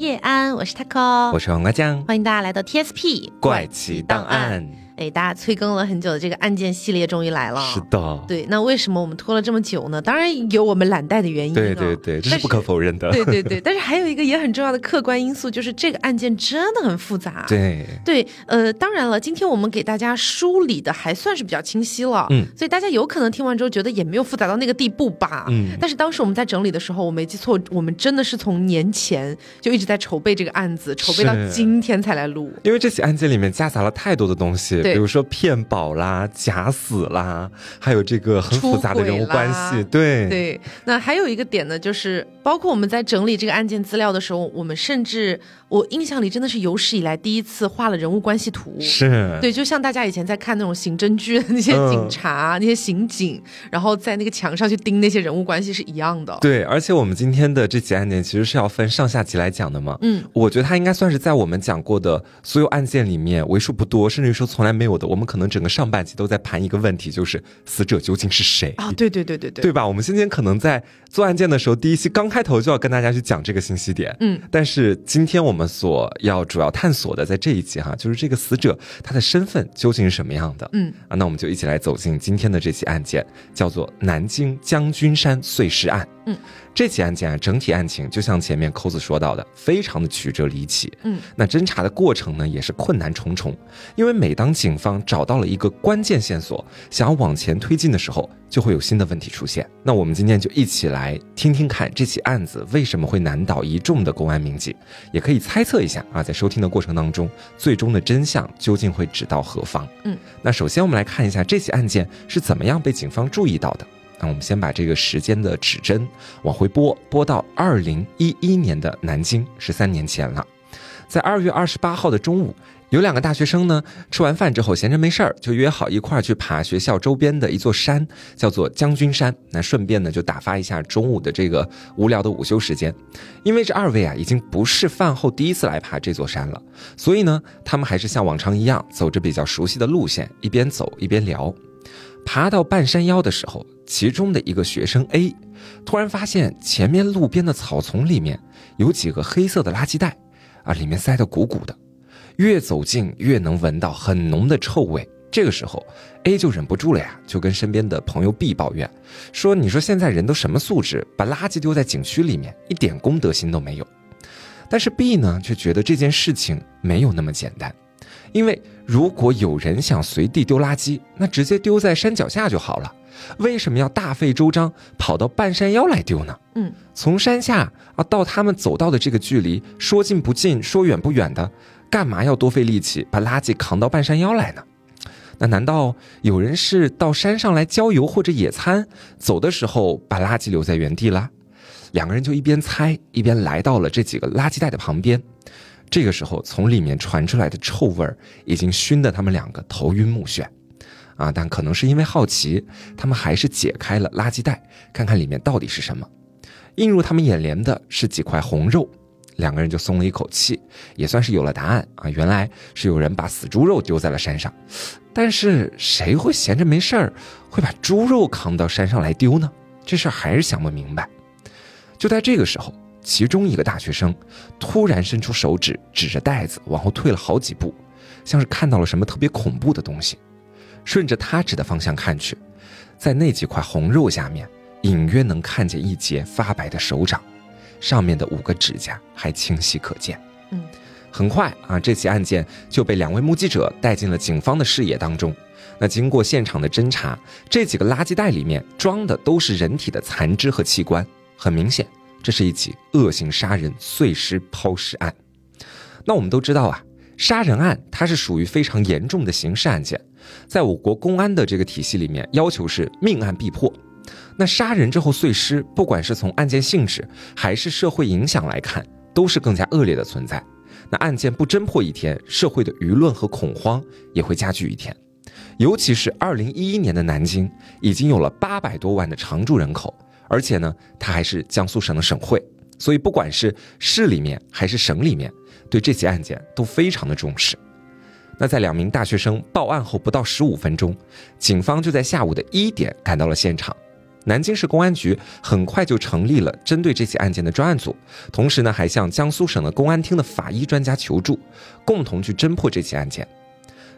叶安，我是 taco，我是黄瓜酱，欢迎大家来到 TSP 怪奇档案。哎，大家催更了很久的这个案件系列终于来了。是的，对。那为什么我们拖了这么久呢？当然有我们懒怠的原因。对对对，这是不可否认的。对对对，但是还有一个也很重要的客观因素，就是这个案件真的很复杂。对对，呃，当然了，今天我们给大家梳理的还算是比较清晰了。嗯。所以大家有可能听完之后觉得也没有复杂到那个地步吧。嗯。但是当时我们在整理的时候，我没记错，我们真的是从年前就一直在筹备这个案子，筹备到今天才来录。因为这起案件里面夹杂了太多的东西，比如说骗。保啦，假死啦，还有这个很复杂的人物关系，对对。那还有一个点呢，就是包括我们在整理这个案件资料的时候，我们甚至我印象里真的是有史以来第一次画了人物关系图，是对，就像大家以前在看那种刑侦剧的那些警察、那些刑警，然后在那个墙上去盯那些人物关系是一样的。对，而且我们今天的这起案件其实是要分上下集来讲的嘛。嗯，我觉得它应该算是在我们讲过的所有案件里面为数不多，甚至于说从来没有的。我们可能整整个上半集都在盘一个问题，就是死者究竟是谁啊？对对对对对，对吧？我们今天可能在做案件的时候，第一期刚开头就要跟大家去讲这个信息点。嗯，但是今天我们所要主要探索的，在这一集哈，就是这个死者他的身份究竟是什么样的？嗯啊，那我们就一起来走进今天的这起案件，叫做南京将军山碎尸案。嗯。这起案件啊，整体案情就像前面扣子说到的，非常的曲折离奇。嗯，那侦查的过程呢，也是困难重重。因为每当警方找到了一个关键线索，想要往前推进的时候，就会有新的问题出现。那我们今天就一起来听听看这起案子为什么会难倒一众的公安民警，也可以猜测一下啊，在收听的过程当中，最终的真相究竟会指到何方？嗯，那首先我们来看一下这起案件是怎么样被警方注意到的。那我们先把这个时间的指针往回拨，拨到二零一一年的南京，十三年前了。在二月二十八号的中午，有两个大学生呢，吃完饭之后闲着没事儿，就约好一块儿去爬学校周边的一座山，叫做将军山。那顺便呢，就打发一下中午的这个无聊的午休时间。因为这二位啊，已经不是饭后第一次来爬这座山了，所以呢，他们还是像往常一样，走着比较熟悉的路线，一边走一边聊。爬到半山腰的时候，其中的一个学生 A 突然发现前面路边的草丛里面有几个黑色的垃圾袋，啊，里面塞得鼓鼓的，越走近越能闻到很浓的臭味。这个时候，A 就忍不住了呀，就跟身边的朋友 B 抱怨说：“你说现在人都什么素质，把垃圾丢在景区里面，一点公德心都没有。”但是 B 呢，却觉得这件事情没有那么简单。因为如果有人想随地丢垃圾，那直接丢在山脚下就好了。为什么要大费周章跑到半山腰来丢呢？嗯，从山下啊到他们走到的这个距离，说近不近，说远不远的，干嘛要多费力气把垃圾扛到半山腰来呢？那难道有人是到山上来郊游或者野餐，走的时候把垃圾留在原地了？两个人就一边猜一边来到了这几个垃圾袋的旁边。这个时候，从里面传出来的臭味儿已经熏得他们两个头晕目眩，啊！但可能是因为好奇，他们还是解开了垃圾袋，看看里面到底是什么。映入他们眼帘的是几块红肉，两个人就松了一口气，也算是有了答案啊！原来是有人把死猪肉丢在了山上，但是谁会闲着没事儿会把猪肉扛到山上来丢呢？这事儿还是想不明白。就在这个时候。其中一个大学生突然伸出手指，指着袋子往后退了好几步，像是看到了什么特别恐怖的东西。顺着他指的方向看去，在那几块红肉下面，隐约能看见一截发白的手掌，上面的五个指甲还清晰可见。嗯，很快啊，这起案件就被两位目击者带进了警方的视野当中。那经过现场的侦查，这几个垃圾袋里面装的都是人体的残肢和器官，很明显。这是一起恶性杀人碎尸抛尸案。那我们都知道啊，杀人案它是属于非常严重的刑事案件，在我国公安的这个体系里面，要求是命案必破。那杀人之后碎尸，不管是从案件性质还是社会影响来看，都是更加恶劣的存在。那案件不侦破一天，社会的舆论和恐慌也会加剧一天。尤其是二零一一年的南京，已经有了八百多万的常住人口。而且呢，它还是江苏省的省会，所以不管是市里面还是省里面，对这起案件都非常的重视。那在两名大学生报案后不到十五分钟，警方就在下午的一点赶到了现场。南京市公安局很快就成立了针对这起案件的专案组，同时呢，还向江苏省的公安厅的法医专家求助，共同去侦破这起案件。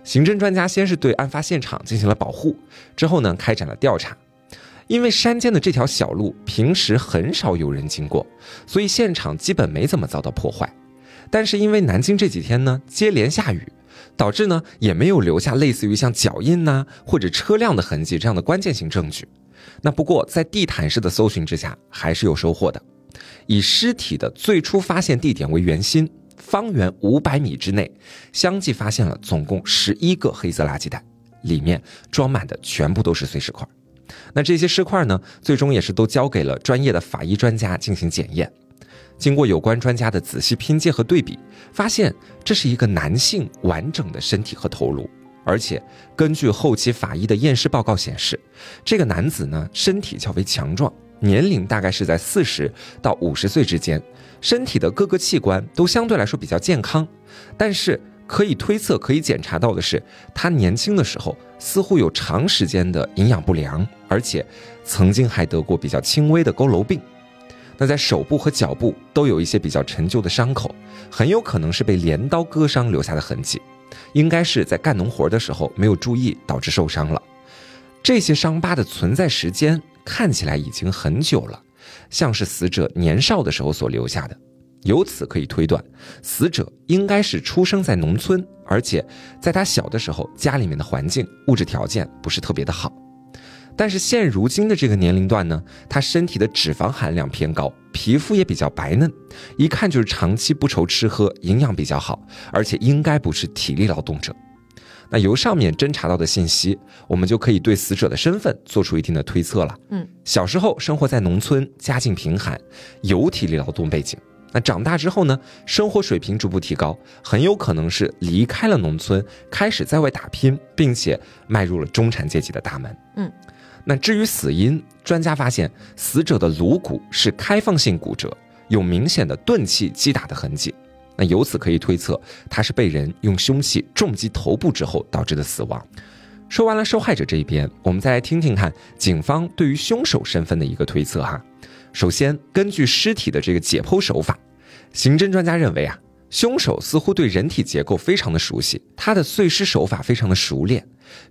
刑侦专家先是对案发现场进行了保护，之后呢，开展了调查。因为山间的这条小路平时很少有人经过，所以现场基本没怎么遭到破坏。但是因为南京这几天呢接连下雨，导致呢也没有留下类似于像脚印呐或者车辆的痕迹这样的关键性证据。那不过在地毯式的搜寻之下，还是有收获的。以尸体的最初发现地点为圆心，方圆五百米之内，相继发现了总共十一个黑色垃圾袋，里面装满的全部都是碎石块。那这些尸块呢，最终也是都交给了专业的法医专家进行检验。经过有关专家的仔细拼接和对比，发现这是一个男性完整的身体和头颅。而且，根据后期法医的验尸报告显示，这个男子呢身体较为强壮，年龄大概是在四十到五十岁之间，身体的各个器官都相对来说比较健康。但是可以推测、可以检查到的是，他年轻的时候似乎有长时间的营养不良，而且曾经还得过比较轻微的佝偻病。那在手部和脚部都有一些比较陈旧的伤口，很有可能是被镰刀割伤留下的痕迹。应该是在干农活的时候没有注意导致受伤了。这些伤疤的存在时间看起来已经很久了，像是死者年少的时候所留下的。由此可以推断，死者应该是出生在农村，而且在他小的时候家里面的环境物质条件不是特别的好。但是现如今的这个年龄段呢，他身体的脂肪含量偏高，皮肤也比较白嫩，一看就是长期不愁吃喝，营养比较好，而且应该不是体力劳动者。那由上面侦查到的信息，我们就可以对死者的身份做出一定的推测了。嗯，小时候生活在农村，家境贫寒，有体力劳动背景。那长大之后呢，生活水平逐步提高，很有可能是离开了农村，开始在外打拼，并且迈入了中产阶级的大门。嗯。那至于死因，专家发现死者的颅骨是开放性骨折，有明显的钝器击打的痕迹。那由此可以推测，他是被人用凶器重击头部之后导致的死亡。说完了受害者这一边，我们再来听听看警方对于凶手身份的一个推测哈。首先，根据尸体的这个解剖手法，刑侦专家认为啊。凶手似乎对人体结构非常的熟悉，他的碎尸手法非常的熟练，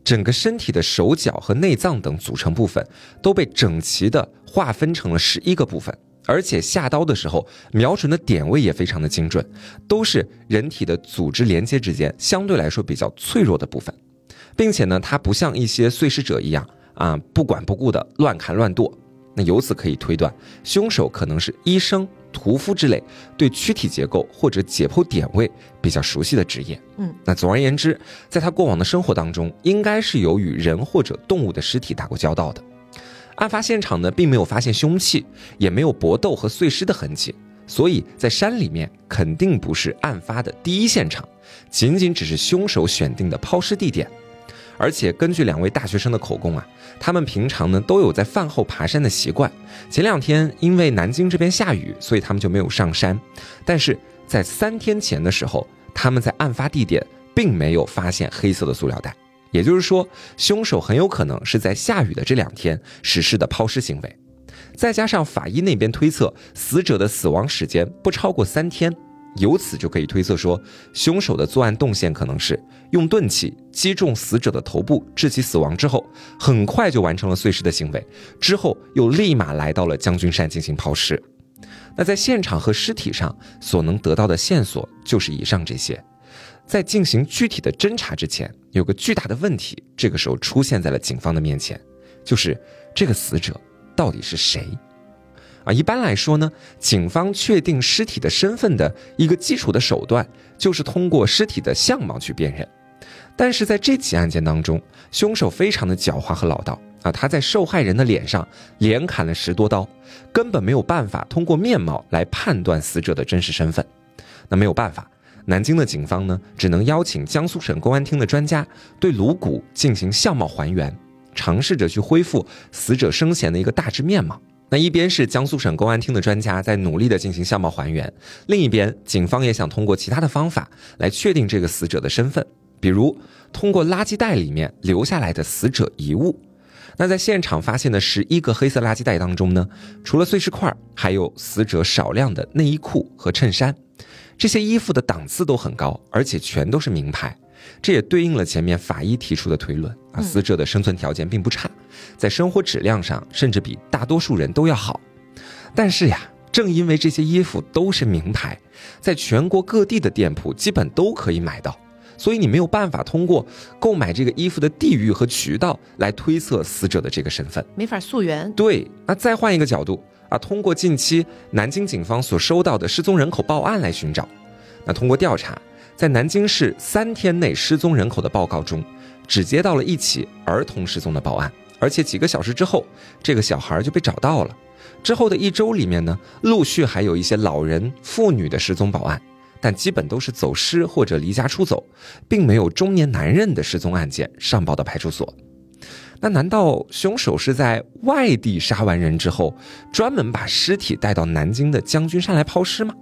整个身体的手脚和内脏等组成部分都被整齐的划分成了十一个部分，而且下刀的时候瞄准的点位也非常的精准，都是人体的组织连接之间相对来说比较脆弱的部分，并且呢，他不像一些碎尸者一样啊不管不顾的乱砍乱剁，那由此可以推断，凶手可能是医生。屠夫之类对躯体结构或者解剖点位比较熟悉的职业，嗯，那总而言之，在他过往的生活当中，应该是有与人或者动物的尸体打过交道的。案发现场呢，并没有发现凶器，也没有搏斗和碎尸的痕迹，所以在山里面肯定不是案发的第一现场，仅仅只是凶手选定的抛尸地点。而且根据两位大学生的口供啊，他们平常呢都有在饭后爬山的习惯。前两天因为南京这边下雨，所以他们就没有上山。但是在三天前的时候，他们在案发地点并没有发现黑色的塑料袋，也就是说，凶手很有可能是在下雨的这两天实施的抛尸行为。再加上法医那边推测，死者的死亡时间不超过三天。由此就可以推测说，凶手的作案动线可能是用钝器击中死者的头部，致其死亡之后，很快就完成了碎尸的行为，之后又立马来到了将军山进行抛尸。那在现场和尸体上所能得到的线索就是以上这些。在进行具体的侦查之前，有个巨大的问题，这个时候出现在了警方的面前，就是这个死者到底是谁？啊，一般来说呢，警方确定尸体的身份的一个基础的手段，就是通过尸体的相貌去辨认。但是在这起案件当中，凶手非常的狡猾和老道啊，他在受害人的脸上连砍了十多刀，根本没有办法通过面貌来判断死者的真实身份。那没有办法，南京的警方呢，只能邀请江苏省公安厅的专家对颅骨进行相貌还原，尝试着去恢复死者生前的一个大致面貌。那一边是江苏省公安厅的专家在努力的进行相貌还原，另一边警方也想通过其他的方法来确定这个死者的身份，比如通过垃圾袋里面留下来的死者遗物。那在现场发现的十一个黑色垃圾袋当中呢，除了碎尸块，还有死者少量的内衣裤和衬衫。这些衣服的档次都很高，而且全都是名牌。这也对应了前面法医提出的推论啊，死者的生存条件并不差，在生活质量上甚至比大多数人都要好。但是呀，正因为这些衣服都是名牌，在全国各地的店铺基本都可以买到，所以你没有办法通过购买这个衣服的地域和渠道来推测死者的这个身份，没法溯源。对，那再换一个角度啊，通过近期南京警方所收到的失踪人口报案来寻找，那通过调查。在南京市三天内失踪人口的报告中，只接到了一起儿童失踪的报案，而且几个小时之后，这个小孩就被找到了。之后的一周里面呢，陆续还有一些老人、妇女的失踪报案，但基本都是走失或者离家出走，并没有中年男人的失踪案件上报到派出所。那难道凶手是在外地杀完人之后，专门把尸体带到南京的将军山来抛尸吗？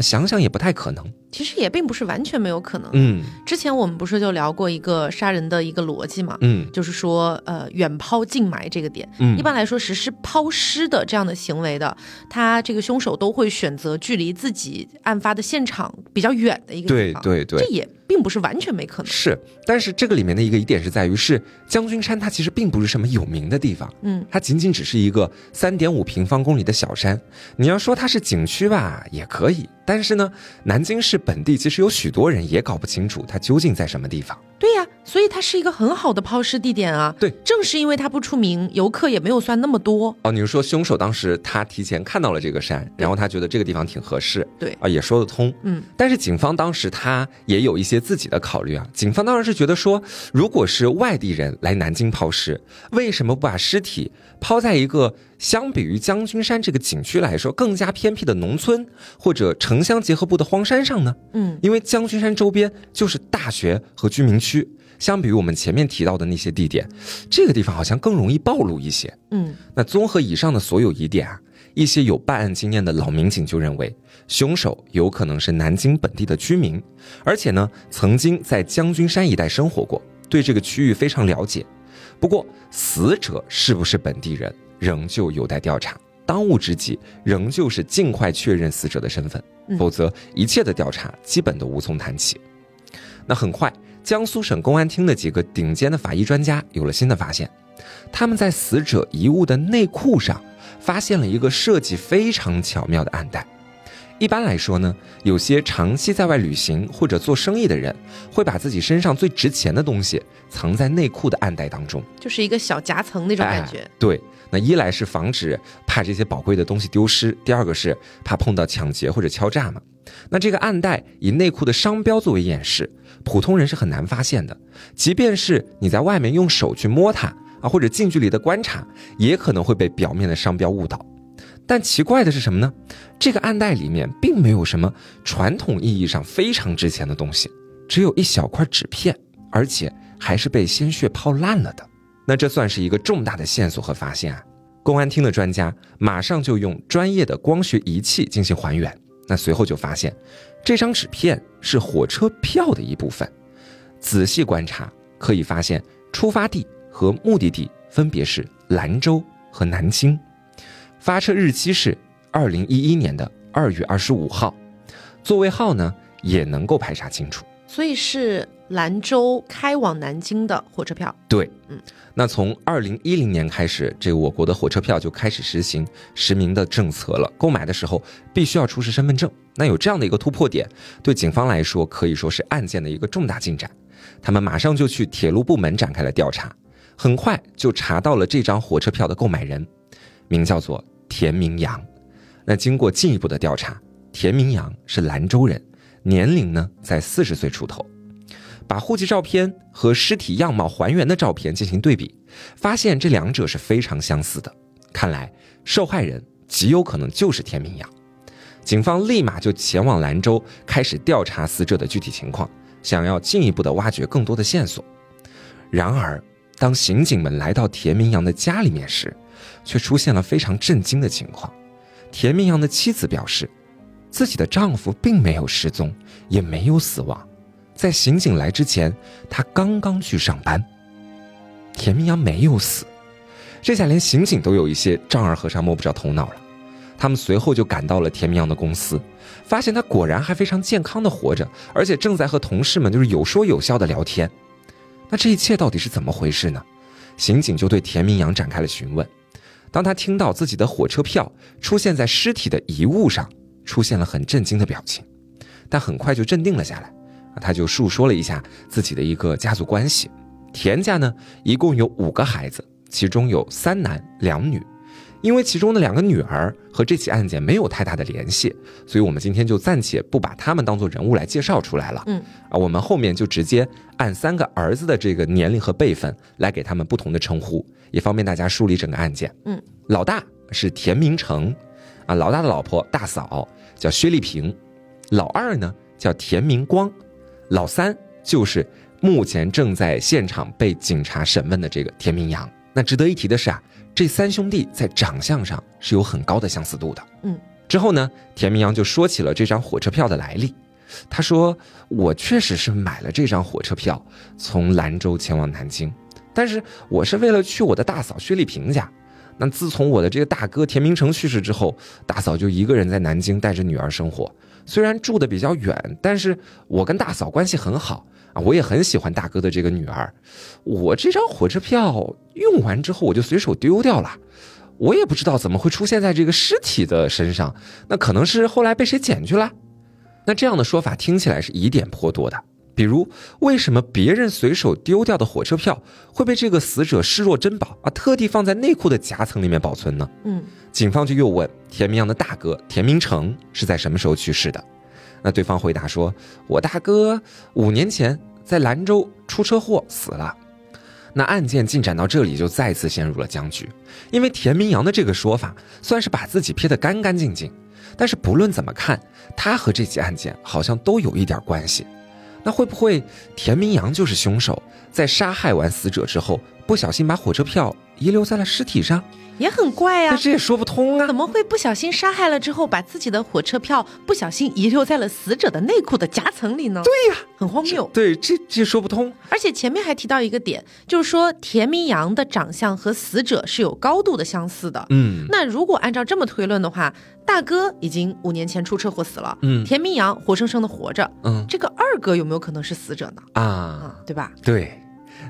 想想也不太可能。其实也并不是完全没有可能。嗯，之前我们不是就聊过一个杀人的一个逻辑嘛？嗯，就是说，呃，远抛近埋这个点。嗯，一般来说，实施抛尸的这样的行为的，他这个凶手都会选择距离自己案发的现场比较远的一个地方。对对对，这也并不是完全没可能。是，但是这个里面的一个疑点是在于，是将军山它其实并不是什么有名的地方。嗯，它仅仅只是一个三点五平方公里的小山。你要说它是景区吧，也可以。但是呢，南京市本地其实有许。多人也搞不清楚它究竟在什么地方。对呀，所以它是一个很好的抛尸地点啊。对，正是因为它不出名，游客也没有算那么多。哦，你是说凶手当时他提前看到了这个山，然后他觉得这个地方挺合适。对啊，也说得通。嗯，但是警方当时他也有一些自己的考虑啊。警方当然是觉得说，如果是外地人来南京抛尸，为什么不把尸体抛在一个相比于将军山这个景区来说更加偏僻的农村或者城乡结合部的荒山上呢？嗯，因为将军山周边就是大学和居民区。相比于我们前面提到的那些地点，这个地方好像更容易暴露一些。嗯，那综合以上的所有疑点啊，一些有办案经验的老民警就认为，凶手有可能是南京本地的居民，而且呢，曾经在将军山一带生活过，对这个区域非常了解。不过，死者是不是本地人，仍旧有待调查。当务之急，仍旧是尽快确认死者的身份，否则一切的调查基本都无从谈起。那很快。江苏省公安厅的几个顶尖的法医专家有了新的发现，他们在死者遗物的内裤上发现了一个设计非常巧妙的暗袋。一般来说呢，有些长期在外旅行或者做生意的人会把自己身上最值钱的东西藏在内裤的暗袋当中，就是一个小夹层那种感觉。对，那一来是防止怕这些宝贵的东西丢失，第二个是怕碰到抢劫或者敲诈嘛。那这个暗袋以内裤的商标作为掩饰。普通人是很难发现的，即便是你在外面用手去摸它啊，或者近距离的观察，也可能会被表面的商标误导。但奇怪的是什么呢？这个暗袋里面并没有什么传统意义上非常值钱的东西，只有一小块纸片，而且还是被鲜血泡烂了的。那这算是一个重大的线索和发现啊！公安厅的专家马上就用专业的光学仪器进行还原，那随后就发现。这张纸片是火车票的一部分，仔细观察可以发现，出发地和目的地分别是兰州和南京，发车日期是二零一一年的二月二十五号，座位号呢也能够排查清楚。所以是兰州开往南京的火车票。对，嗯，那从二零一零年开始，这个我国的火车票就开始实行实名的政策了。购买的时候必须要出示身份证。那有这样的一个突破点，对警方来说可以说是案件的一个重大进展。他们马上就去铁路部门展开了调查，很快就查到了这张火车票的购买人，名叫做田明阳。那经过进一步的调查，田明阳是兰州人。年龄呢在四十岁出头，把户籍照片和尸体样貌还原的照片进行对比，发现这两者是非常相似的。看来受害人极有可能就是田明阳。警方立马就前往兰州开始调查死者的具体情况，想要进一步的挖掘更多的线索。然而，当刑警们来到田明阳的家里面时，却出现了非常震惊的情况。田明阳的妻子表示。自己的丈夫并没有失踪，也没有死亡，在刑警来之前，他刚刚去上班。田明阳没有死，这下连刑警都有一些丈二和尚摸不着头脑了。他们随后就赶到了田明阳的公司，发现他果然还非常健康的活着，而且正在和同事们就是有说有笑的聊天。那这一切到底是怎么回事呢？刑警就对田明阳展开了询问。当他听到自己的火车票出现在尸体的遗物上，出现了很震惊的表情，但很快就镇定了下来。他就述说了一下自己的一个家族关系。田家呢，一共有五个孩子，其中有三男两女。因为其中的两个女儿和这起案件没有太大的联系，所以我们今天就暂且不把他们当做人物来介绍出来了。嗯，啊，我们后面就直接按三个儿子的这个年龄和辈分来给他们不同的称呼，也方便大家梳理整个案件。嗯，老大是田明成，啊，老大的老婆大嫂叫薛丽萍，老二呢叫田明光，老三就是目前正在现场被警察审问的这个田明阳。那值得一提的是啊。这三兄弟在长相上是有很高的相似度的。嗯，之后呢，田明阳就说起了这张火车票的来历。他说：“我确实是买了这张火车票，从兰州前往南京，但是我是为了去我的大嫂薛丽萍家。那自从我的这个大哥田明成去世之后，大嫂就一个人在南京带着女儿生活。虽然住的比较远，但是我跟大嫂关系很好。”啊，我也很喜欢大哥的这个女儿，我这张火车票用完之后我就随手丢掉了，我也不知道怎么会出现在这个尸体的身上，那可能是后来被谁捡去了。那这样的说法听起来是疑点颇多的，比如为什么别人随手丢掉的火车票会被这个死者视若珍宝啊，特地放在内裤的夹层里面保存呢？嗯，警方就又问田明阳的大哥田明成是在什么时候去世的。那对方回答说：“我大哥五年前在兰州出车祸死了。”那案件进展到这里就再次陷入了僵局，因为田明阳的这个说法算是把自己撇得干干净净，但是不论怎么看，他和这起案件好像都有一点关系。那会不会田明阳就是凶手，在杀害完死者之后，不小心把火车票遗留在了尸体上？也很怪呀，这也说不通啊！怎么会不小心杀害了之后，把自己的火车票不小心遗留在了死者的内裤的夹层里呢？对呀，很荒谬。对，这这说不通。而且前面还提到一个点，就是说田明阳的长相和死者是有高度的相似的。嗯，那如果按照这么推论的话，大哥已经五年前出车祸死了，嗯，田明阳活生生的活着，嗯，这个二哥有没有可能是死者呢？啊，对吧？对。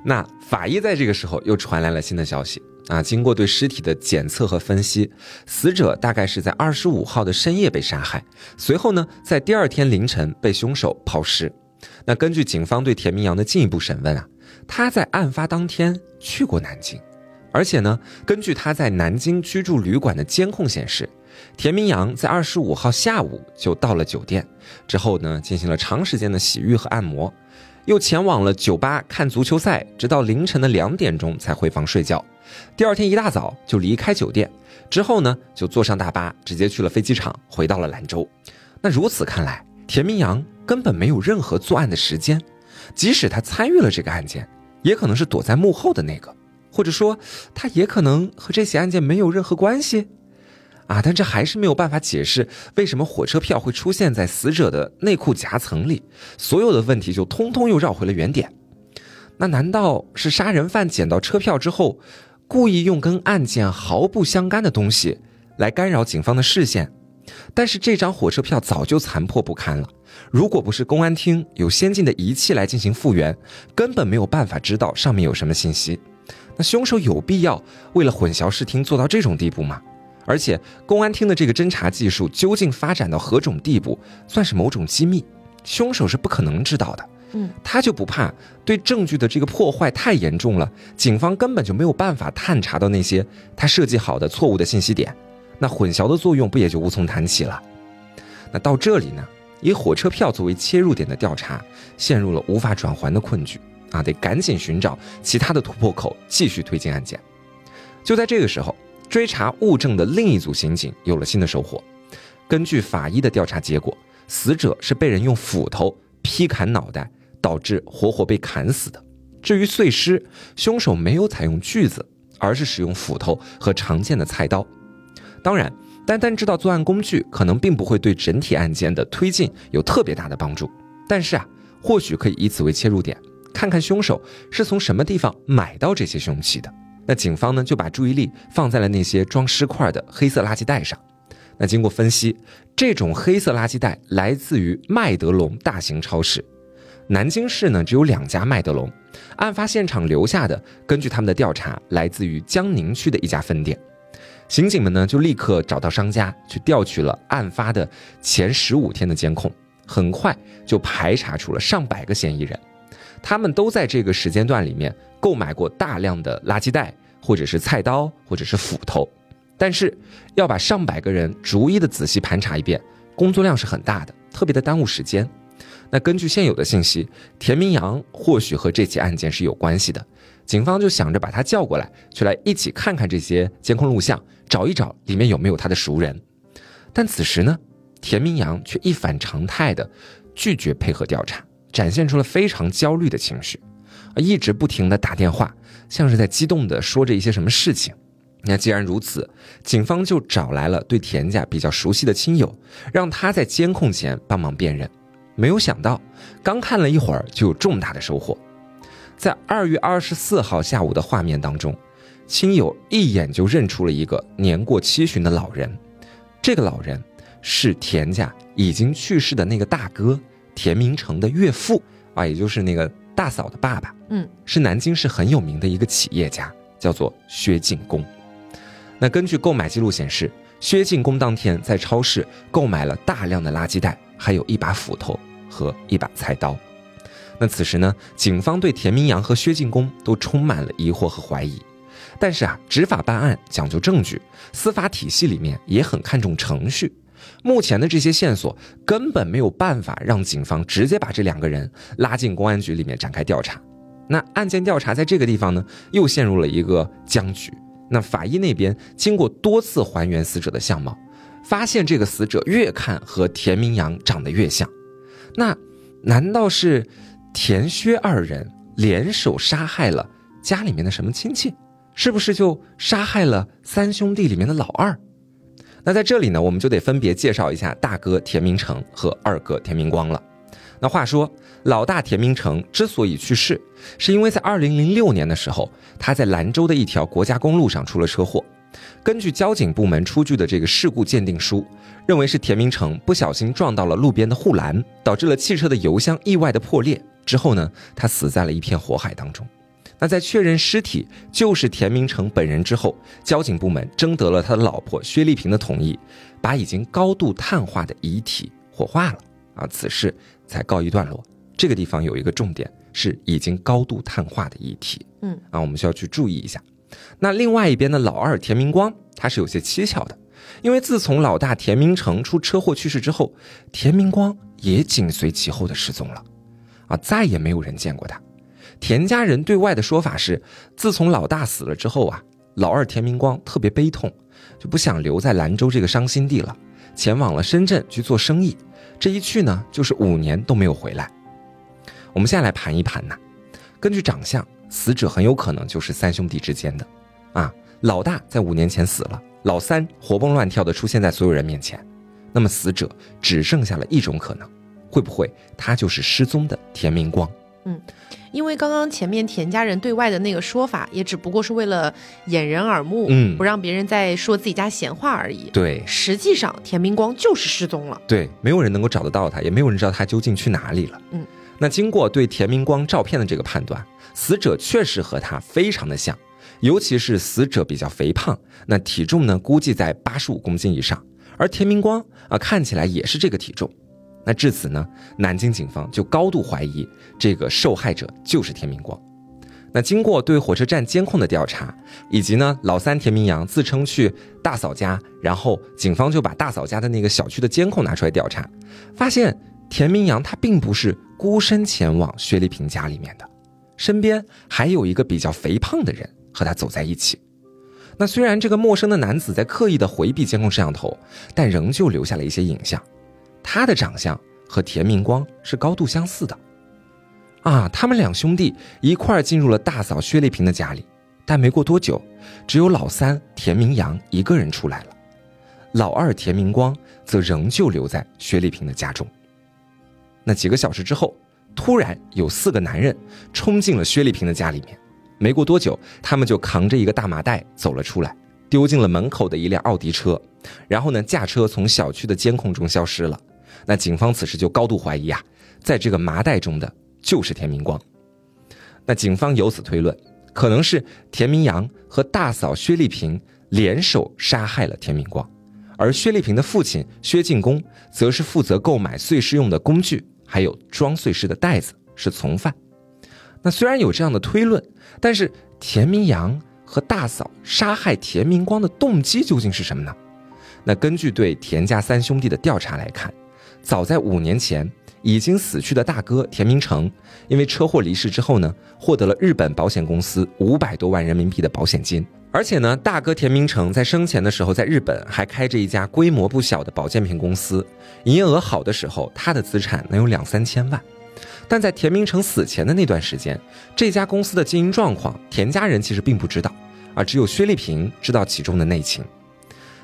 那法医在这个时候又传来了新的消息。啊，经过对尸体的检测和分析，死者大概是在二十五号的深夜被杀害，随后呢，在第二天凌晨被凶手抛尸。那根据警方对田明阳的进一步审问啊，他在案发当天去过南京，而且呢，根据他在南京居住旅馆的监控显示，田明阳在二十五号下午就到了酒店，之后呢，进行了长时间的洗浴和按摩，又前往了酒吧看足球赛，直到凌晨的两点钟才回房睡觉。第二天一大早就离开酒店，之后呢，就坐上大巴直接去了飞机场，回到了兰州。那如此看来，田明阳根本没有任何作案的时间，即使他参与了这个案件，也可能是躲在幕后的那个，或者说他也可能和这起案件没有任何关系。啊，但这还是没有办法解释为什么火车票会出现在死者的内裤夹层里，所有的问题就通通又绕回了原点。那难道是杀人犯捡到车票之后，故意用跟案件毫不相干的东西来干扰警方的视线？但是这张火车票早就残破不堪了，如果不是公安厅有先进的仪器来进行复原，根本没有办法知道上面有什么信息。那凶手有必要为了混淆视听做到这种地步吗？而且公安厅的这个侦查技术究竟发展到何种地步，算是某种机密，凶手是不可能知道的。嗯，他就不怕对证据的这个破坏太严重了，警方根本就没有办法探查到那些他设计好的错误的信息点，那混淆的作用不也就无从谈起了？那到这里呢，以火车票作为切入点的调查陷入了无法转圜的困局啊，得赶紧寻找其他的突破口，继续推进案件。就在这个时候，追查物证的另一组刑警有了新的收获，根据法医的调查结果，死者是被人用斧头劈砍脑袋。导致活活被砍死的。至于碎尸，凶手没有采用锯子，而是使用斧头和常见的菜刀。当然，单单知道作案工具可能并不会对整体案件的推进有特别大的帮助。但是啊，或许可以以此为切入点，看看凶手是从什么地方买到这些凶器的。那警方呢就把注意力放在了那些装尸块的黑色垃圾袋上。那经过分析，这种黑色垃圾袋来自于麦德龙大型超市。南京市呢只有两家麦德龙，案发现场留下的，根据他们的调查，来自于江宁区的一家分店。刑警们呢就立刻找到商家去调取了案发的前十五天的监控，很快就排查出了上百个嫌疑人，他们都在这个时间段里面购买过大量的垃圾袋，或者是菜刀，或者是斧头。但是要把上百个人逐一的仔细盘查一遍，工作量是很大的，特别的耽误时间。那根据现有的信息，田明阳或许和这起案件是有关系的，警方就想着把他叫过来，去来一起看看这些监控录像，找一找里面有没有他的熟人。但此时呢，田明阳却一反常态的拒绝配合调查，展现出了非常焦虑的情绪，一直不停的打电话，像是在激动的说着一些什么事情。那既然如此，警方就找来了对田家比较熟悉的亲友，让他在监控前帮忙辨认。没有想到，刚看了一会儿就有重大的收获。在二月二十四号下午的画面当中，亲友一眼就认出了一个年过七旬的老人。这个老人是田家已经去世的那个大哥田明成的岳父啊，也就是那个大嫂的爸爸。嗯，是南京市很有名的一个企业家，叫做薛进公。那根据购买记录显示，薛进公当天在超市购买了大量的垃圾袋，还有一把斧头和一把菜刀。那此时呢，警方对田明阳和薛进公都充满了疑惑和怀疑。但是啊，执法办案讲究证据，司法体系里面也很看重程序。目前的这些线索根本没有办法让警方直接把这两个人拉进公安局里面展开调查。那案件调查在这个地方呢，又陷入了一个僵局。那法医那边经过多次还原死者的相貌，发现这个死者越看和田明阳长得越像。那难道是田薛二人联手杀害了家里面的什么亲戚？是不是就杀害了三兄弟里面的老二？那在这里呢，我们就得分别介绍一下大哥田明成和二哥田明光了。那话说，老大田明成之所以去世，是因为在二零零六年的时候，他在兰州的一条国家公路上出了车祸。根据交警部门出具的这个事故鉴定书，认为是田明成不小心撞到了路边的护栏，导致了汽车的油箱意外的破裂。之后呢，他死在了一片火海当中。那在确认尸体就是田明成本人之后，交警部门征得了他的老婆薛丽萍的同意，把已经高度碳化的遗体火化了。啊，此事才告一段落。这个地方有一个重点，是已经高度碳化的遗体。嗯，啊，我们需要去注意一下。那另外一边的老二田明光，他是有些蹊跷的，因为自从老大田明成出车祸去世之后，田明光也紧随其后的失踪了。啊，再也没有人见过他。田家人对外的说法是，自从老大死了之后啊，老二田明光特别悲痛，就不想留在兰州这个伤心地了，前往了深圳去做生意。这一去呢，就是五年都没有回来。我们现在来盘一盘呐。根据长相，死者很有可能就是三兄弟之间的。啊，老大在五年前死了，老三活蹦乱跳的出现在所有人面前。那么死者只剩下了一种可能，会不会他就是失踪的田明光？嗯。因为刚刚前面田家人对外的那个说法，也只不过是为了掩人耳目，嗯，不让别人再说自己家闲话而已。对，实际上田明光就是失踪了。对，没有人能够找得到他，也没有人知道他究竟去哪里了。嗯，那经过对田明光照片的这个判断，死者确实和他非常的像，尤其是死者比较肥胖，那体重呢估计在八十五公斤以上，而田明光啊看起来也是这个体重。那至此呢，南京警方就高度怀疑这个受害者就是田明光。那经过对火车站监控的调查，以及呢老三田明阳自称去大嫂家，然后警方就把大嫂家的那个小区的监控拿出来调查，发现田明阳他并不是孤身前往薛丽萍家里面的，身边还有一个比较肥胖的人和他走在一起。那虽然这个陌生的男子在刻意的回避监控摄像头，但仍旧留下了一些影像。他的长相和田明光是高度相似的，啊，他们两兄弟一块儿进入了大嫂薛丽萍的家里，但没过多久，只有老三田明阳一个人出来了，老二田明光则仍旧留在薛丽萍的家中。那几个小时之后，突然有四个男人冲进了薛丽萍的家里面，没过多久，他们就扛着一个大麻袋走了出来，丢进了门口的一辆奥迪车，然后呢，驾车从小区的监控中消失了。那警方此时就高度怀疑啊，在这个麻袋中的就是田明光。那警方由此推论，可能是田明阳和大嫂薛丽萍联手杀害了田明光，而薛丽萍的父亲薛进公则是负责购买碎尸用的工具，还有装碎尸的袋子，是从犯。那虽然有这样的推论，但是田明阳和大嫂杀害田明光的动机究竟是什么呢？那根据对田家三兄弟的调查来看，早在五年前。已经死去的大哥田明成，因为车祸离世之后呢，获得了日本保险公司五百多万人民币的保险金。而且呢，大哥田明成在生前的时候，在日本还开着一家规模不小的保健品公司，营业额好的时候，他的资产能有两三千万。但在田明成死前的那段时间，这家公司的经营状况，田家人其实并不知道，而只有薛丽萍知道其中的内情。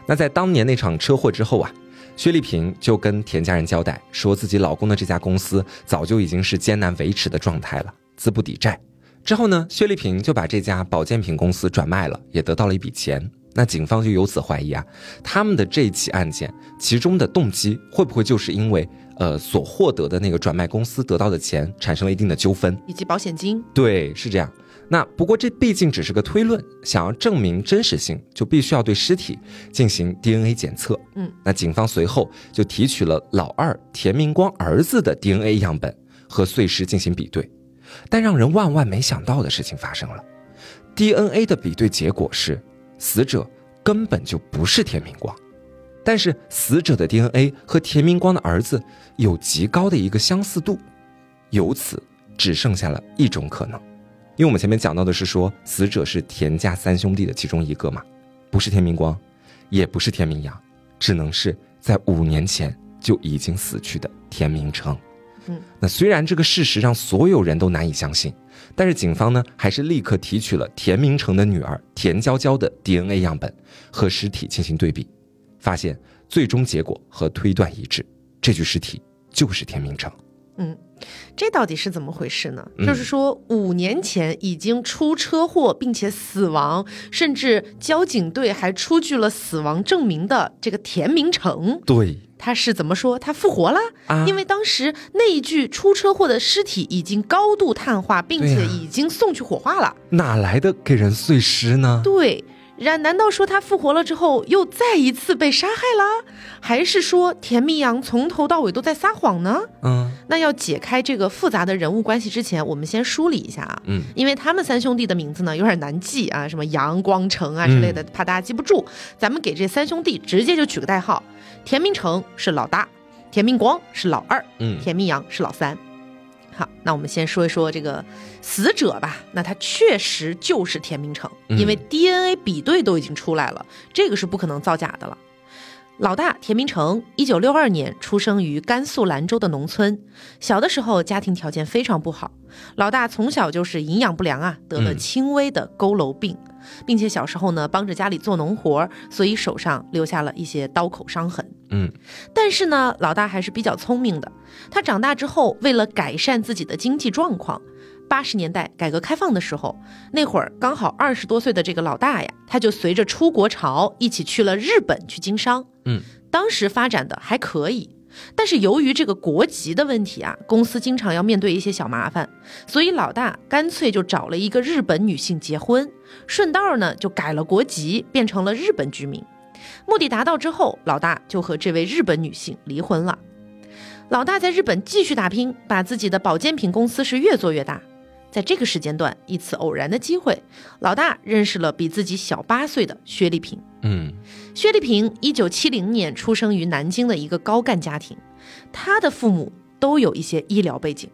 那在当年那场车祸之后啊。薛丽萍就跟田家人交代，说自己老公的这家公司早就已经是艰难维持的状态了，资不抵债。之后呢，薛丽萍就把这家保健品公司转卖了，也得到了一笔钱。那警方就由此怀疑啊，他们的这起案件其中的动机会不会就是因为呃所获得的那个转卖公司得到的钱产生了一定的纠纷，以及保险金？对，是这样。那不过这毕竟只是个推论，想要证明真实性，就必须要对尸体进行 DNA 检测。嗯，那警方随后就提取了老二田明光儿子的 DNA 样本和碎尸进行比对，但让人万万没想到的事情发生了，DNA 的比对结果是死者根本就不是田明光，但是死者的 DNA 和田明光的儿子有极高的一个相似度，由此只剩下了一种可能。因为我们前面讲到的是说死者是田家三兄弟的其中一个嘛，不是田明光，也不是田明阳，只能是在五年前就已经死去的田明成。嗯，那虽然这个事实让所有人都难以相信，但是警方呢还是立刻提取了田明成的女儿田娇娇的 DNA 样本和尸体进行对比，发现最终结果和推断一致，这具尸体就是田明成。嗯。这到底是怎么回事呢？就是说，五年前已经出车祸并且死亡，甚至交警队还出具了死亡证明的这个田明成，对，他是怎么说？他复活了？啊，因为当时那一具出车祸的尸体已经高度碳化，并且已经送去火化了，哪来的给人碎尸呢？对。然难道说他复活了之后又再一次被杀害了，还是说田明阳从头到尾都在撒谎呢？嗯，那要解开这个复杂的人物关系之前，我们先梳理一下啊。嗯，因为他们三兄弟的名字呢有点难记啊，什么阳光城啊之类的，怕大家记不住，咱们给这三兄弟直接就取个代号，田明成是老大，田明光是老二，嗯，田明阳是老三。好，那我们先说一说这个死者吧。那他确实就是田明成，因为 DNA 比对都已经出来了，这个是不可能造假的了。老大田明成，一九六二年出生于甘肃兰州的农村，小的时候家庭条件非常不好，老大从小就是营养不良啊，得了轻微的佝偻病。并且小时候呢，帮着家里做农活，所以手上留下了一些刀口伤痕。嗯，但是呢，老大还是比较聪明的。他长大之后，为了改善自己的经济状况，八十年代改革开放的时候，那会儿刚好二十多岁的这个老大呀，他就随着出国潮一起去了日本去经商。嗯，当时发展的还可以。但是由于这个国籍的问题啊，公司经常要面对一些小麻烦，所以老大干脆就找了一个日本女性结婚，顺道呢就改了国籍，变成了日本居民。目的达到之后，老大就和这位日本女性离婚了。老大在日本继续打拼，把自己的保健品公司是越做越大。在这个时间段，一次偶然的机会，老大认识了比自己小八岁的薛丽萍。嗯，薛丽萍一九七零年出生于南京的一个高干家庭，她的父母都有一些医疗背景。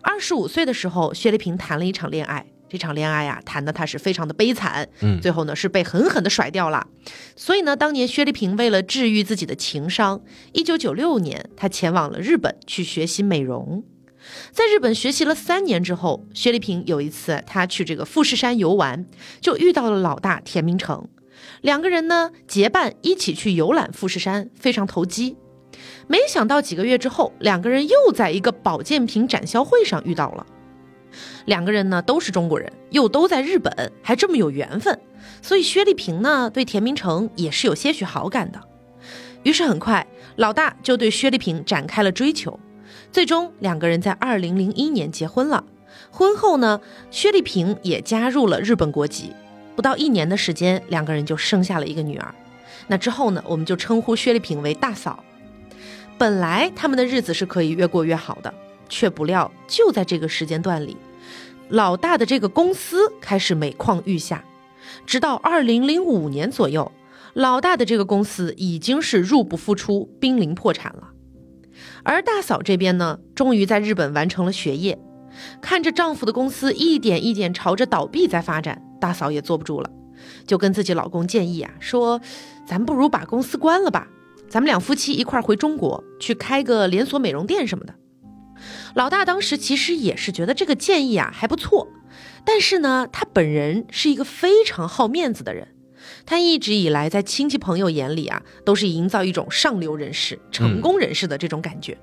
二十五岁的时候，薛丽萍谈了一场恋爱，这场恋爱呀，谈的她是非常的悲惨。嗯，最后呢是被狠狠的甩掉了。所以呢，当年薛丽萍为了治愈自己的情伤，一九九六年她前往了日本去学习美容。在日本学习了三年之后，薛丽萍有一次，她去这个富士山游玩，就遇到了老大田明成，两个人呢结伴一起去游览富士山，非常投机。没想到几个月之后，两个人又在一个保健品展销会上遇到了。两个人呢都是中国人，又都在日本，还这么有缘分，所以薛丽萍呢对田明成也是有些许好感的。于是很快，老大就对薛丽萍展开了追求，最终两个人在二零零一年结婚了。婚后呢，薛丽萍也加入了日本国籍，不到一年的时间，两个人就生下了一个女儿。那之后呢，我们就称呼薛丽萍为大嫂。本来他们的日子是可以越过越好的，却不料就在这个时间段里，老大的这个公司开始每况愈下，直到二零零五年左右，老大的这个公司已经是入不敷出，濒临破产了。而大嫂这边呢，终于在日本完成了学业。看着丈夫的公司一点一点朝着倒闭在发展，大嫂也坐不住了，就跟自己老公建议啊，说：“咱不如把公司关了吧，咱们两夫妻一块回中国去开个连锁美容店什么的。”老大当时其实也是觉得这个建议啊还不错，但是呢，他本人是一个非常好面子的人，他一直以来在亲戚朋友眼里啊，都是营造一种上流人士、成功人士的这种感觉。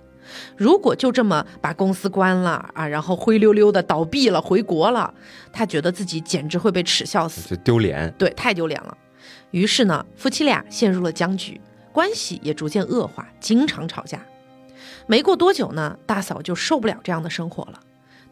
如果就这么把公司关了啊，然后灰溜溜的倒闭了，回国了，他觉得自己简直会被耻笑死，就丢脸，对，太丢脸了。于是呢，夫妻俩陷入了僵局，关系也逐渐恶化，经常吵架。没过多久呢，大嫂就受不了这样的生活了，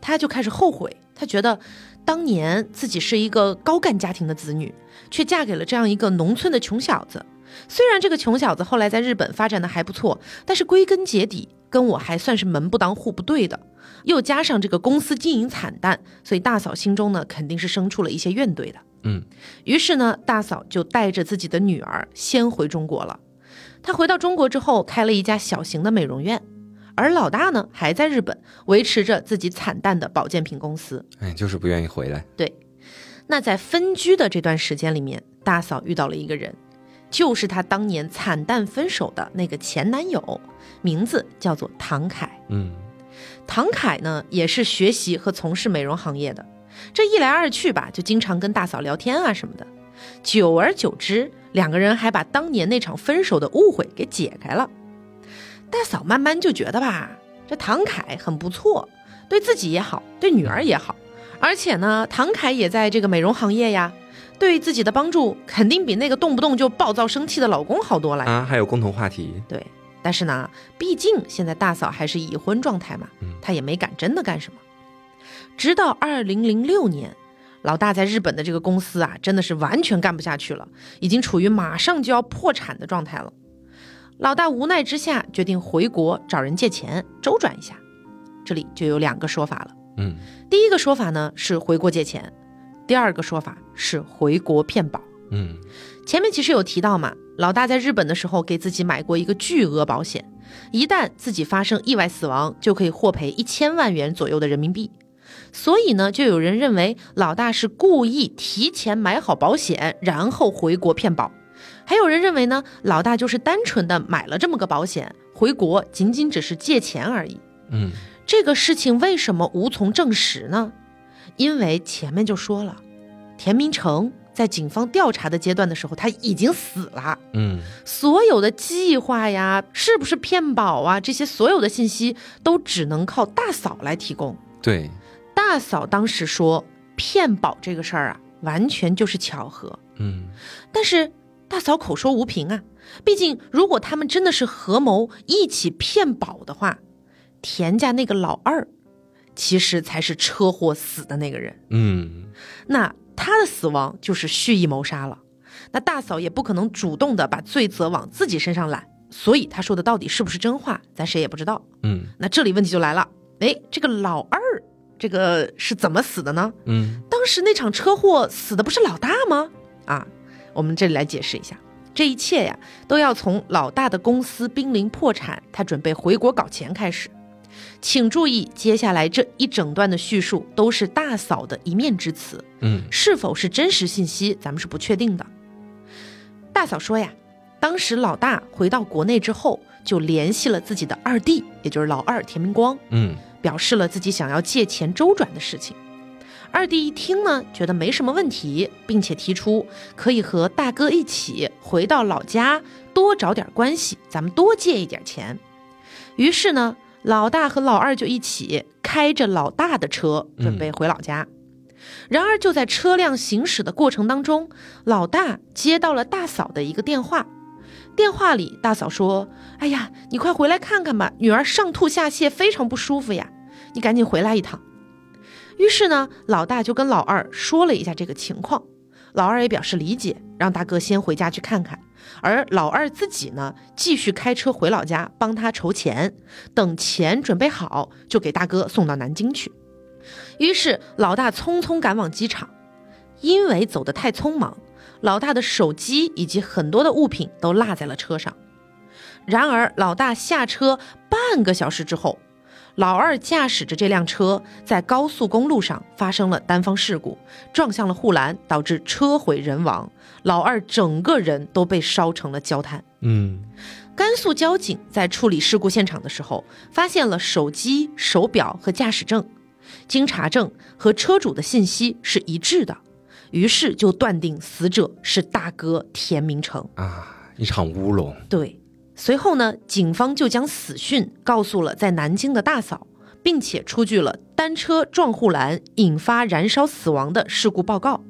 她就开始后悔，她觉得当年自己是一个高干家庭的子女，却嫁给了这样一个农村的穷小子。虽然这个穷小子后来在日本发展的还不错，但是归根结底。跟我还算是门不当户不对的，又加上这个公司经营惨淡，所以大嫂心中呢肯定是生出了一些怨怼的。嗯，于是呢，大嫂就带着自己的女儿先回中国了。她回到中国之后，开了一家小型的美容院，而老大呢还在日本维持着自己惨淡的保健品公司。哎，就是不愿意回来。对，那在分居的这段时间里面，大嫂遇到了一个人。就是她当年惨淡分手的那个前男友，名字叫做唐凯。嗯，唐凯呢也是学习和从事美容行业的，这一来二去吧，就经常跟大嫂聊天啊什么的。久而久之，两个人还把当年那场分手的误会给解开了。大嫂慢慢就觉得吧，这唐凯很不错，对自己也好，对女儿也好，而且呢，唐凯也在这个美容行业呀。对自己的帮助肯定比那个动不动就暴躁生气的老公好多了啊！还有共同话题。对，但是呢，毕竟现在大嫂还是已婚状态嘛，她也没敢真的干什么。直到二零零六年，老大在日本的这个公司啊，真的是完全干不下去了，已经处于马上就要破产的状态了。老大无奈之下，决定回国找人借钱周转一下。这里就有两个说法了。嗯，第一个说法呢是回国借钱。第二个说法是回国骗保。嗯，前面其实有提到嘛，老大在日本的时候给自己买过一个巨额保险，一旦自己发生意外死亡，就可以获赔一千万元左右的人民币。所以呢，就有人认为老大是故意提前买好保险，然后回国骗保。还有人认为呢，老大就是单纯的买了这么个保险，回国仅仅只是借钱而已。嗯，这个事情为什么无从证实呢？因为前面就说了，田明成在警方调查的阶段的时候，他已经死了。嗯，所有的计划呀，是不是骗保啊，这些所有的信息都只能靠大嫂来提供。对，大嫂当时说骗保这个事儿啊，完全就是巧合。嗯，但是大嫂口说无凭啊，毕竟如果他们真的是合谋一起骗保的话，田家那个老二。其实才是车祸死的那个人，嗯，那他的死亡就是蓄意谋杀了，那大嫂也不可能主动的把罪责往自己身上揽，所以他说的到底是不是真话，咱谁也不知道，嗯，那这里问题就来了，哎，这个老二这个是怎么死的呢？嗯，当时那场车祸死的不是老大吗？啊，我们这里来解释一下，这一切呀都要从老大的公司濒临破产，他准备回国搞钱开始。请注意，接下来这一整段的叙述都是大嫂的一面之词，嗯，是否是真实信息，咱们是不确定的。大嫂说呀，当时老大回到国内之后，就联系了自己的二弟，也就是老二田明光，嗯，表示了自己想要借钱周转的事情。二弟一听呢，觉得没什么问题，并且提出可以和大哥一起回到老家，多找点关系，咱们多借一点钱。于是呢。老大和老二就一起开着老大的车准备回老家。然而就在车辆行驶的过程当中，老大接到了大嫂的一个电话。电话里，大嫂说：“哎呀，你快回来看看吧，女儿上吐下泻，非常不舒服呀，你赶紧回来一趟。”于是呢，老大就跟老二说了一下这个情况，老二也表示理解，让大哥先回家去看看，而老二自己呢，继续开车回老家帮他筹钱，等钱准备好，就给大哥送到南京去。于是老大匆匆赶往机场，因为走得太匆忙。老大的手机以及很多的物品都落在了车上。然而，老大下车半个小时之后，老二驾驶着这辆车在高速公路上发生了单方事故，撞向了护栏，导致车毁人亡。老二整个人都被烧成了焦炭。嗯，甘肃交警在处理事故现场的时候，发现了手机、手表和驾驶证，经查证和车主的信息是一致的。于是就断定死者是大哥田明成啊，一场乌龙。对，随后呢，警方就将死讯告诉了在南京的大嫂，并且出具了单车撞护栏引发燃烧死亡的事故报告。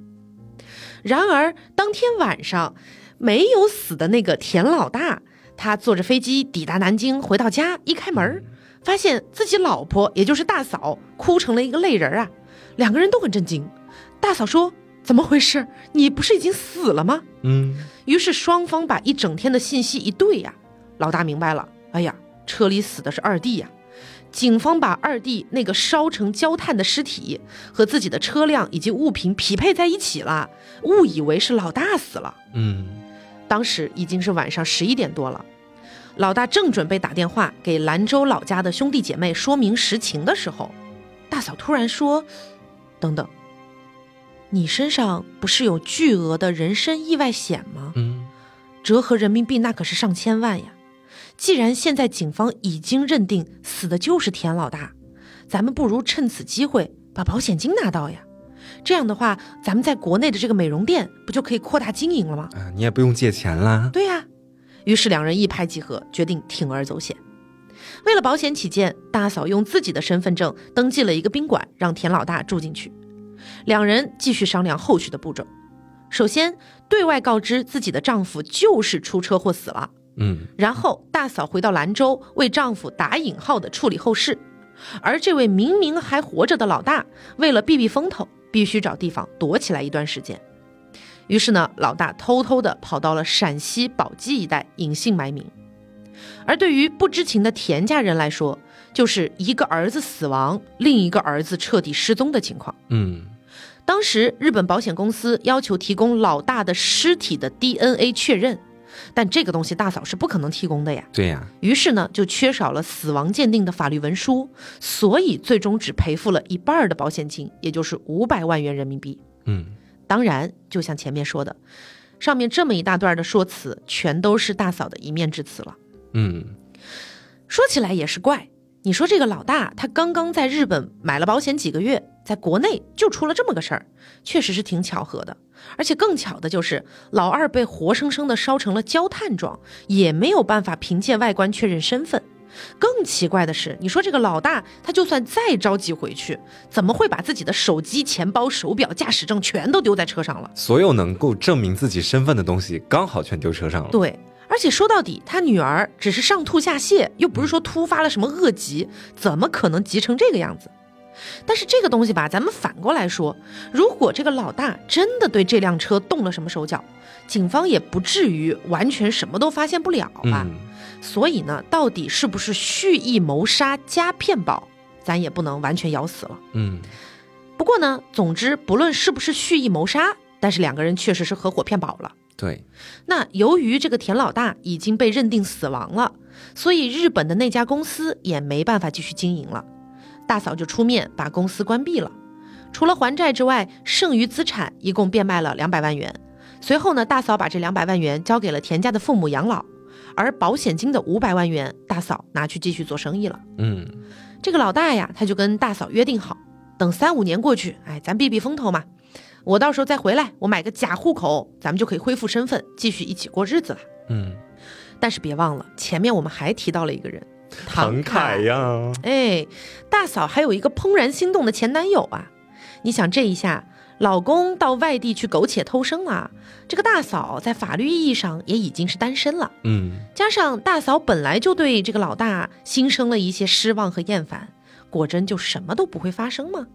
然而当天晚上，没有死的那个田老大，他坐着飞机抵达南京，回到家一开门，发现自己老婆也就是大嫂哭成了一个泪人啊，两个人都很震惊。大嫂说。怎么回事？你不是已经死了吗？嗯。于是双方把一整天的信息一对呀，老大明白了。哎呀，车里死的是二弟呀！警方把二弟那个烧成焦炭的尸体和自己的车辆以及物品匹配在一起了，误以为是老大死了。嗯。当时已经是晚上十一点多了，老大正准备打电话给兰州老家的兄弟姐妹说明实情的时候，大嫂突然说：“等等。”你身上不是有巨额的人身意外险吗？嗯，折合人民币那可是上千万呀。既然现在警方已经认定死的就是田老大，咱们不如趁此机会把保险金拿到呀。这样的话，咱们在国内的这个美容店不就可以扩大经营了吗？啊，你也不用借钱啦。对呀。于是两人一拍即合，决定铤而走险。为了保险起见，大嫂用自己的身份证登记了一个宾馆，让田老大住进去。两人继续商量后续的步骤。首先，对外告知自己的丈夫就是出车祸死了。嗯，然后大嫂回到兰州为丈夫打引号的处理后事，而这位明明还活着的老大，为了避避风头，必须找地方躲起来一段时间。于是呢，老大偷偷的跑到了陕西宝鸡一带隐姓埋名。而对于不知情的田家人来说，就是一个儿子死亡，另一个儿子彻底失踪的情况。嗯。当时日本保险公司要求提供老大的尸体的 DNA 确认，但这个东西大嫂是不可能提供的呀。对呀。于是呢，就缺少了死亡鉴定的法律文书，所以最终只赔付了一半的保险金，也就是五百万元人民币。嗯。当然，就像前面说的，上面这么一大段的说辞，全都是大嫂的一面之词了。嗯。说起来也是怪。你说这个老大，他刚刚在日本买了保险几个月，在国内就出了这么个事儿，确实是挺巧合的。而且更巧的就是老二被活生生的烧成了焦炭状，也没有办法凭借外观确认身份。更奇怪的是，你说这个老大，他就算再着急回去，怎么会把自己的手机、钱包、手表、驾驶证全都丢在车上了？所有能够证明自己身份的东西，刚好全丢车上了。对。而且说到底，他女儿只是上吐下泻，又不是说突发了什么恶疾，怎么可能急成这个样子？但是这个东西吧，咱们反过来说，如果这个老大真的对这辆车动了什么手脚，警方也不至于完全什么都发现不了吧？所以呢，到底是不是蓄意谋杀加骗保，咱也不能完全咬死了。嗯。不过呢，总之不论是不是蓄意谋杀，但是两个人确实是合伙骗保了。对，那由于这个田老大已经被认定死亡了，所以日本的那家公司也没办法继续经营了。大嫂就出面把公司关闭了，除了还债之外，剩余资产一共变卖了两百万元。随后呢，大嫂把这两百万元交给了田家的父母养老，而保险金的五百万元，大嫂拿去继续做生意了。嗯，这个老大呀，他就跟大嫂约定好，等三五年过去，哎，咱避避风头嘛。我到时候再回来，我买个假户口，咱们就可以恢复身份，继续一起过日子了。嗯，但是别忘了，前面我们还提到了一个人，唐凯呀，哎，大嫂还有一个怦然心动的前男友啊！你想这一下，老公到外地去苟且偷生了，这个大嫂在法律意义上也已经是单身了。嗯，加上大嫂本来就对这个老大心生了一些失望和厌烦，果真就什么都不会发生吗？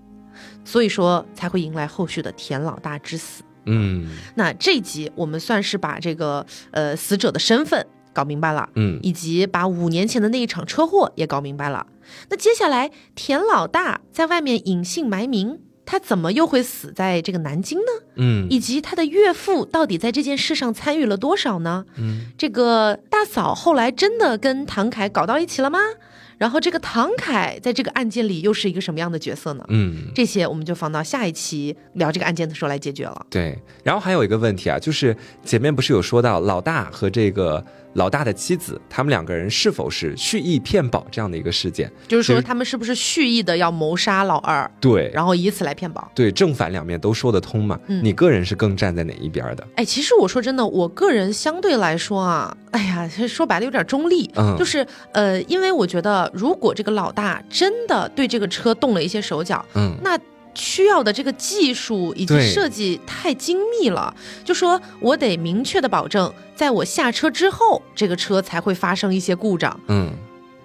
所以说才会迎来后续的田老大之死。嗯，那这集我们算是把这个呃死者的身份搞明白了，嗯，以及把五年前的那一场车祸也搞明白了。那接下来田老大在外面隐姓埋名，他怎么又会死在这个南京呢？嗯，以及他的岳父到底在这件事上参与了多少呢？嗯，这个大嫂后来真的跟唐凯搞到一起了吗？然后这个唐凯在这个案件里又是一个什么样的角色呢？嗯，这些我们就放到下一期聊这个案件的时候来解决了。对，然后还有一个问题啊，就是前面不是有说到老大和这个。老大的妻子，他们两个人是否是蓄意骗保这样的一个事件？就是说，他们是不是蓄意的要谋杀老二？对，然后以此来骗保？对，正反两面都说得通嘛。嗯，你个人是更站在哪一边的？哎，其实我说真的，我个人相对来说啊，哎呀，说白了有点中立。嗯，就是呃，因为我觉得，如果这个老大真的对这个车动了一些手脚，嗯，那。需要的这个技术以及设计太精密了，就说我得明确的保证，在我下车之后，这个车才会发生一些故障。嗯。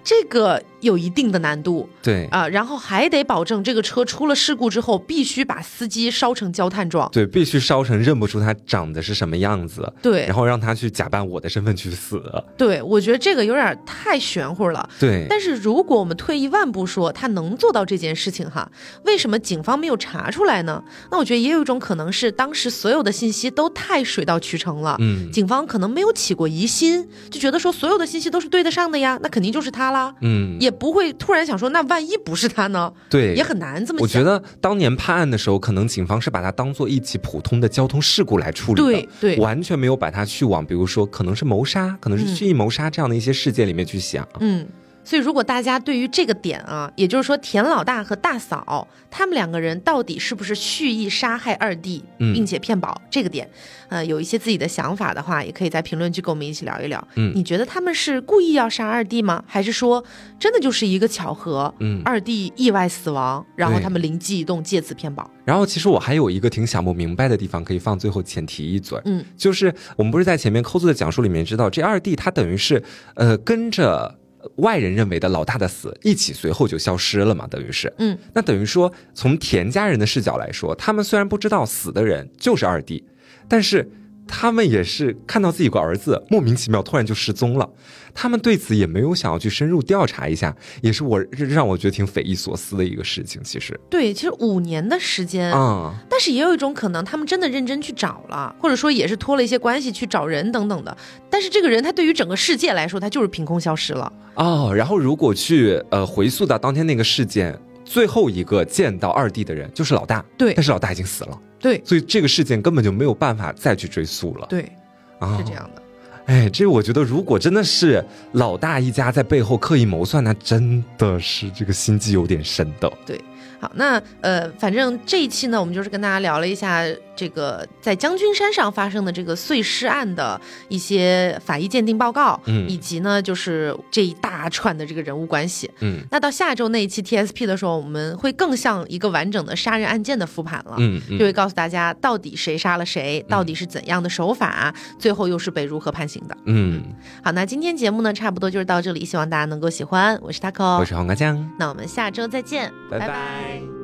这个有一定的难度，对。啊，然后还得保证这个车出了事故之后，必须把司机烧成焦炭状，对，必须烧成认不出他长得是什么样子，对，然后让他去假扮我的身份去死，对，我觉得这个有点太玄乎了，对。但是如果我们退一万步说，他能做到这件事情哈，为什么警方没有查出来呢？那我觉得也有一种可能是当时所有的信息都太水到渠成了，嗯，警方可能没有起过疑心，就觉得说所有的信息都是对得上的呀，那肯定就是他。啦，嗯，也不会突然想说，那万一不是他呢？对，也很难这么。我觉得当年判案的时候，可能警方是把它当做一起普通的交通事故来处理的，对对，完全没有把它去往，比如说可能是谋杀，可能是蓄意谋杀这样的一些事件里面去想，嗯。所以，如果大家对于这个点啊，也就是说田老大和大嫂他们两个人到底是不是蓄意杀害二弟，并且骗保这个点，呃，有一些自己的想法的话，也可以在评论区跟我们一起聊一聊。嗯，你觉得他们是故意要杀二弟吗？还是说真的就是一个巧合？嗯，二弟意外死亡，然后他们灵机一动，借此骗保。然后，其实我还有一个挺想不明白的地方，可以放最后前提一嘴。嗯，就是我们不是在前面扣子的讲述里面知道，这二弟他等于是呃跟着。外人认为的老大的死，一起随后就消失了嘛，等于是，嗯，那等于说，从田家人的视角来说，他们虽然不知道死的人就是二弟，但是。他们也是看到自己有个儿子莫名其妙突然就失踪了，他们对此也没有想要去深入调查一下，也是我让我觉得挺匪夷所思的一个事情。其实，对，其实五年的时间啊，但是也有一种可能，他们真的认真去找了，或者说也是托了一些关系去找人等等的。但是这个人他对于整个世界来说，他就是凭空消失了哦。然后如果去呃回溯到当天那个事件，最后一个见到二弟的人就是老大，对，但是老大已经死了。对，所以这个事件根本就没有办法再去追溯了。对，啊，是这样的。哎，这我觉得，如果真的是老大一家在背后刻意谋算，那真的是这个心机有点深的。对。好，那呃，反正这一期呢，我们就是跟大家聊了一下这个在将军山上发生的这个碎尸案的一些法医鉴定报告，嗯，以及呢，就是这一大串的这个人物关系，嗯，那到下周那一期 TSP 的时候，我们会更像一个完整的杀人案件的复盘了，嗯，就会告诉大家到底谁杀了谁，到底是怎样的手法，最后又是被如何判刑的，嗯，好，那今天节目呢，差不多就是到这里，希望大家能够喜欢，我是 Taco，我是黄瓜酱，那我们下周再见，拜拜。Bye.